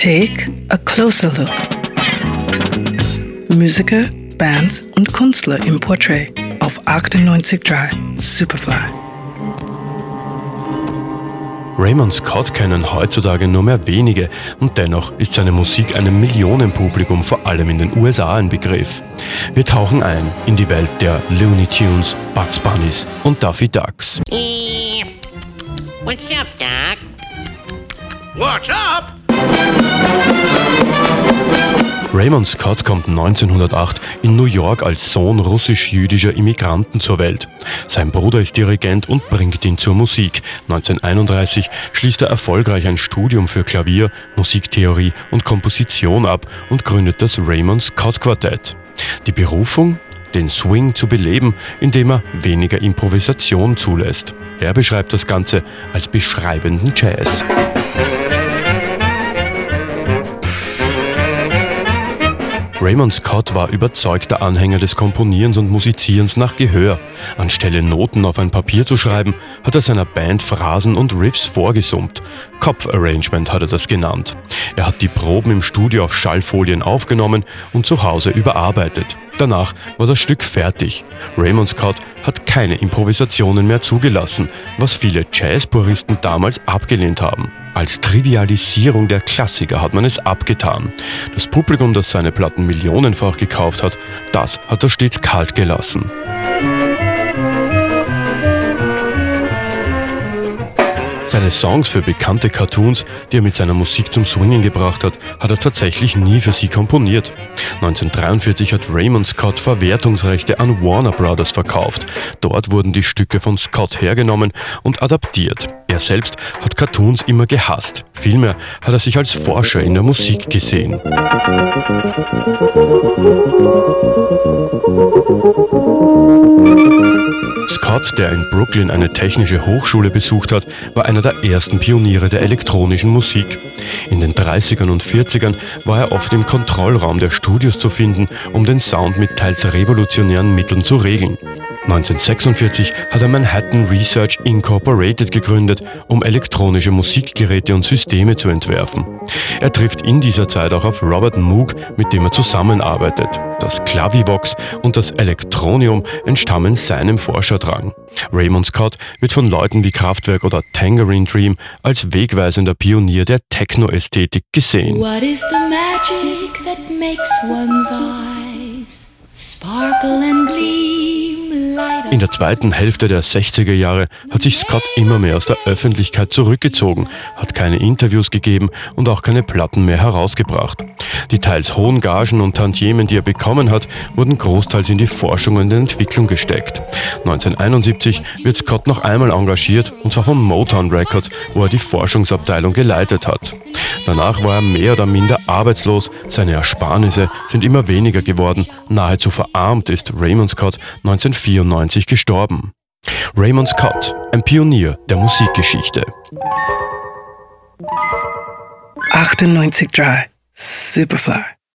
Take a closer look. Musiker, Bands und Künstler im Portrait auf 98.3 Superfly. Raymond Scott kennen heutzutage nur mehr wenige und dennoch ist seine Musik einem Millionenpublikum vor allem in den USA ein Begriff. Wir tauchen ein in die Welt der Looney Tunes, Bugs Bunnies und Daffy Ducks. Eh, What's up, Doc? What's up? Raymond Scott kommt 1908 in New York als Sohn russisch-jüdischer Immigranten zur Welt. Sein Bruder ist Dirigent und bringt ihn zur Musik. 1931 schließt er erfolgreich ein Studium für Klavier, Musiktheorie und Komposition ab und gründet das Raymond Scott Quartett. Die Berufung? Den Swing zu beleben, indem er weniger Improvisation zulässt. Er beschreibt das Ganze als beschreibenden Jazz. Raymond Scott war überzeugter Anhänger des Komponierens und Musizierens nach Gehör. Anstelle Noten auf ein Papier zu schreiben, hat er seiner Band Phrasen und Riffs vorgesummt. Kopfarrangement hat er das genannt. Er hat die Proben im Studio auf Schallfolien aufgenommen und zu Hause überarbeitet. Danach war das Stück fertig. Raymond Scott hat keine Improvisationen mehr zugelassen, was viele Jazzpuristen damals abgelehnt haben. Als Trivialisierung der Klassiker hat man es abgetan. Das Publikum, das seine Platten millionenfach gekauft hat, das hat er stets kalt gelassen. Seine Songs für bekannte Cartoons, die er mit seiner Musik zum Swingen gebracht hat, hat er tatsächlich nie für sie komponiert. 1943 hat Raymond Scott Verwertungsrechte an Warner Brothers verkauft. Dort wurden die Stücke von Scott hergenommen und adaptiert. Er selbst hat Cartoons immer gehasst. Vielmehr hat er sich als Forscher in der Musik gesehen. Der in Brooklyn eine technische Hochschule besucht hat, war einer der ersten Pioniere der elektronischen Musik. In den 30ern und 40ern war er oft im Kontrollraum der Studios zu finden, um den Sound mit teils revolutionären Mitteln zu regeln. 1946 hat er Manhattan Research Incorporated gegründet, um elektronische Musikgeräte und Systeme zu entwerfen. Er trifft in dieser Zeit auch auf Robert Moog, mit dem er zusammenarbeitet. Das Klavivox und das Elektronium entstammen seinem Forscherdrang. Raymond Scott wird von Leuten wie Kraftwerk oder Tangerine Dream als wegweisender Pionier der Techno-Ästhetik gesehen. What is the magic that makes one's eyes sparkle and gleam, In der zweiten Hälfte der 60er Jahre hat sich Scott immer mehr aus der Öffentlichkeit zurückgezogen, hat keine Interviews gegeben und auch keine Platten mehr herausgebracht. Die teils hohen Gagen und Tantiemen, die er bekommen hat, wurden großteils in die Forschung und Entwicklung gesteckt. 1971 wird Scott noch einmal engagiert, und zwar von Motown Records, wo er die Forschungsabteilung geleitet hat. Danach war er mehr oder minder arbeitslos, seine Ersparnisse sind immer weniger geworden, nahezu verarmt ist Raymond Scott 1994 gestorben. Raymond Scott, ein Pionier der Musikgeschichte. 98.3 Superfly.